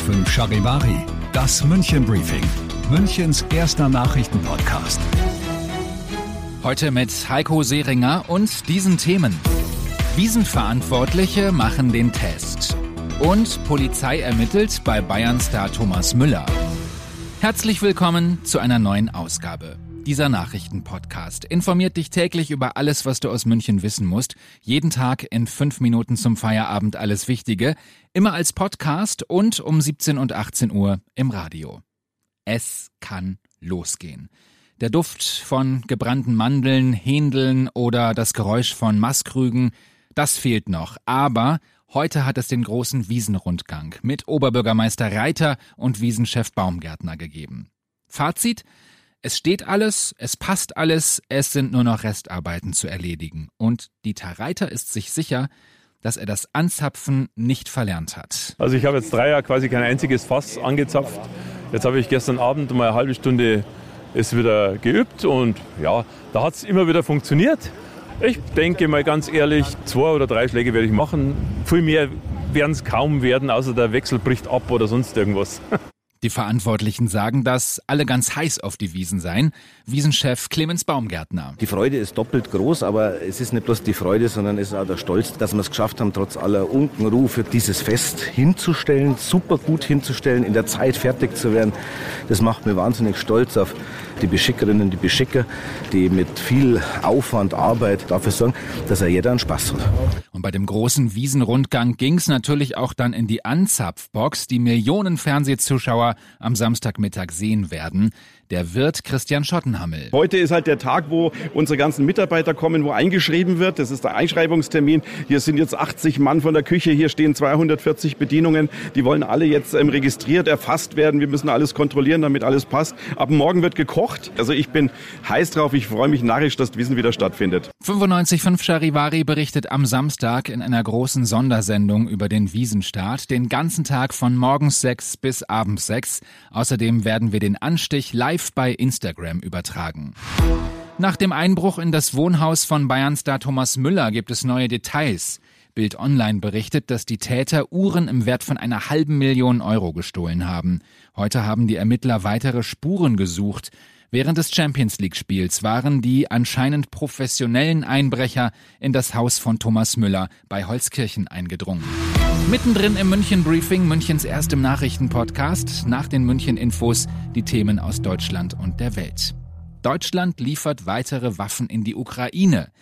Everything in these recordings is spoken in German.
Fünf Charivari, das München Briefing, Münchens erster Nachrichtenpodcast. Heute mit Heiko Seringer und diesen Themen. Wiesenverantwortliche machen den Test. Und Polizei ermittelt bei Bayern-Star Thomas Müller. Herzlich willkommen zu einer neuen Ausgabe. Dieser Nachrichtenpodcast informiert dich täglich über alles, was du aus München wissen musst. Jeden Tag in fünf Minuten zum Feierabend alles Wichtige. Immer als Podcast und um 17 und 18 Uhr im Radio. Es kann losgehen. Der Duft von gebrannten Mandeln, Händeln oder das Geräusch von Maskrügen, das fehlt noch. Aber heute hat es den großen Wiesenrundgang mit Oberbürgermeister Reiter und Wiesenchef Baumgärtner gegeben. Fazit? Es steht alles, es passt alles, es sind nur noch Restarbeiten zu erledigen. Und Dieter Reiter ist sich sicher, dass er das Anzapfen nicht verlernt hat. Also ich habe jetzt drei Jahre quasi kein einziges Fass angezapft. Jetzt habe ich gestern Abend mal eine halbe Stunde es wieder geübt und ja, da hat es immer wieder funktioniert. Ich denke mal ganz ehrlich, zwei oder drei Schläge werde ich machen. Viel mehr werden es kaum werden, außer der Wechsel bricht ab oder sonst irgendwas. Die Verantwortlichen sagen, dass alle ganz heiß auf die Wiesen seien. Wiesenchef Clemens Baumgärtner. Die Freude ist doppelt groß, aber es ist nicht bloß die Freude, sondern es ist auch der Stolz, dass wir es geschafft haben, trotz aller Unkenruhe für dieses Fest hinzustellen, super gut hinzustellen, in der Zeit fertig zu werden. Das macht mir wahnsinnig stolz auf die Beschickerinnen, die Beschicker, die mit viel Aufwand, Arbeit dafür sorgen, dass er jeder einen Spaß hat. Und bei dem großen Wiesenrundgang ging es natürlich auch dann in die Anzapfbox, die Millionen Fernsehzuschauer am Samstagmittag sehen werden der Wirt Christian Schottenhammel. Heute ist halt der Tag, wo unsere ganzen Mitarbeiter kommen, wo eingeschrieben wird. Das ist der Einschreibungstermin. Hier sind jetzt 80 Mann von der Küche, hier stehen 240 Bedienungen. Die wollen alle jetzt ähm, registriert, erfasst werden. Wir müssen alles kontrollieren, damit alles passt. Ab morgen wird gekocht. Also ich bin heiß drauf. Ich freue mich narrisch, dass Wissen wieder stattfindet. 95.5 Charivari berichtet am Samstag in einer großen Sondersendung über den Wiesenstart. Den ganzen Tag von morgens 6 bis abends 6. Außerdem werden wir den Anstich live live bei Instagram übertragen. Nach dem Einbruch in das Wohnhaus von Bayernstar Thomas Müller gibt es neue Details. Bild Online berichtet, dass die Täter Uhren im Wert von einer halben Million Euro gestohlen haben. Heute haben die Ermittler weitere Spuren gesucht. Während des Champions League Spiels waren die anscheinend professionellen Einbrecher in das Haus von Thomas Müller bei Holzkirchen eingedrungen. Mittendrin im München Briefing, Münchens erstem Nachrichtenpodcast, nach den München Infos die Themen aus Deutschland und der Welt. Deutschland liefert weitere Waffen in die Ukraine.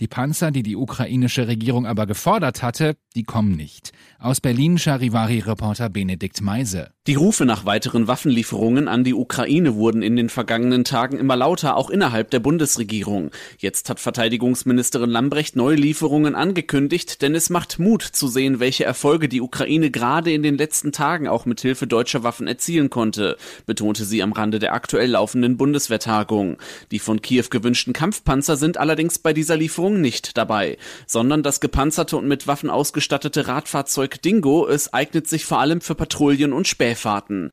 Die Panzer, die die ukrainische Regierung aber gefordert hatte, die kommen nicht. Aus Berlin Charivari-Reporter Benedikt Meise. Die Rufe nach weiteren Waffenlieferungen an die Ukraine wurden in den vergangenen Tagen immer lauter, auch innerhalb der Bundesregierung. Jetzt hat Verteidigungsministerin Lambrecht neue Lieferungen angekündigt, denn es macht Mut zu sehen, welche Erfolge die Ukraine gerade in den letzten Tagen auch mit Hilfe deutscher Waffen erzielen konnte, betonte sie am Rande der aktuell laufenden Bundeswehrtagung. Die von Kiew gewünschten Kampfpanzer sind allerdings bei dieser Lieferung nicht dabei, sondern das gepanzerte und mit Waffen ausgestattete Radfahrzeug Dingo, es eignet sich vor allem für Patrouillen und Späh Seefahrten.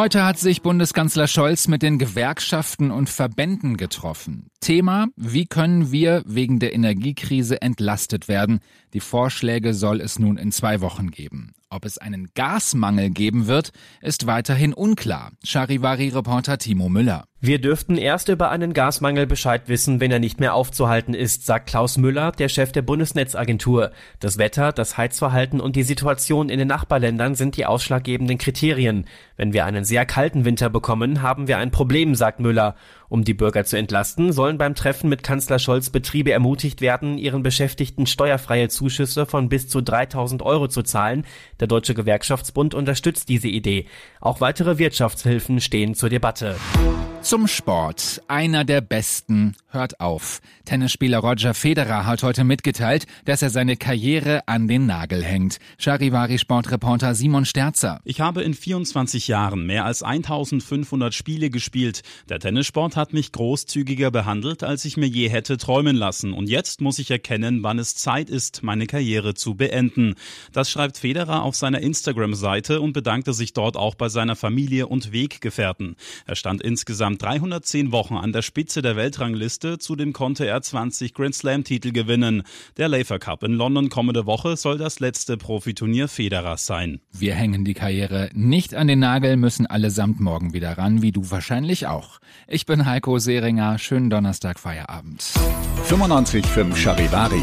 Heute hat sich Bundeskanzler Scholz mit den Gewerkschaften und Verbänden getroffen. Thema, wie können wir wegen der Energiekrise entlastet werden? Die Vorschläge soll es nun in zwei Wochen geben. Ob es einen Gasmangel geben wird, ist weiterhin unklar. Charivari-Reporter Timo Müller. Wir dürften erst über einen Gasmangel Bescheid wissen, wenn er nicht mehr aufzuhalten ist, sagt Klaus Müller, der Chef der Bundesnetzagentur. Das Wetter, das Heizverhalten und die Situation in den Nachbarländern sind die ausschlaggebenden Kriterien. Wenn wir einen sehr kalten Winter bekommen, haben wir ein Problem, sagt Müller. Um die Bürger zu entlasten, sollen beim Treffen mit Kanzler Scholz Betriebe ermutigt werden, ihren Beschäftigten steuerfreie Zuschüsse von bis zu 3000 Euro zu zahlen. Der Deutsche Gewerkschaftsbund unterstützt diese Idee. Auch weitere Wirtschaftshilfen stehen zur Debatte. Zum Sport. Einer der besten hört auf. Tennisspieler Roger Federer hat heute mitgeteilt, dass er seine Karriere an den Nagel hängt. Charivari Sportreporter Simon Sterzer. Ich habe in 24 Jahren mehr als 1500 Spiele gespielt. Der Tennissport hat mich großzügiger behandelt, als ich mir je hätte träumen lassen. Und jetzt muss ich erkennen, wann es Zeit ist, meine Karriere zu beenden. Das schreibt Federer auf seiner Instagram-Seite und bedankte sich dort auch bei seiner Familie und Weggefährten. Er stand insgesamt 310 Wochen an der Spitze der Weltrangliste. Zudem konnte er 20 Grand Slam-Titel gewinnen. Der Laver Cup in London kommende Woche soll das letzte Profiturnier Federers sein. Wir hängen die Karriere nicht an den Nagel, müssen allesamt morgen wieder ran, wie du wahrscheinlich auch. Ich bin Heiko Seringer. Schönen Donnerstag Feierabend. 95.5 Charivari,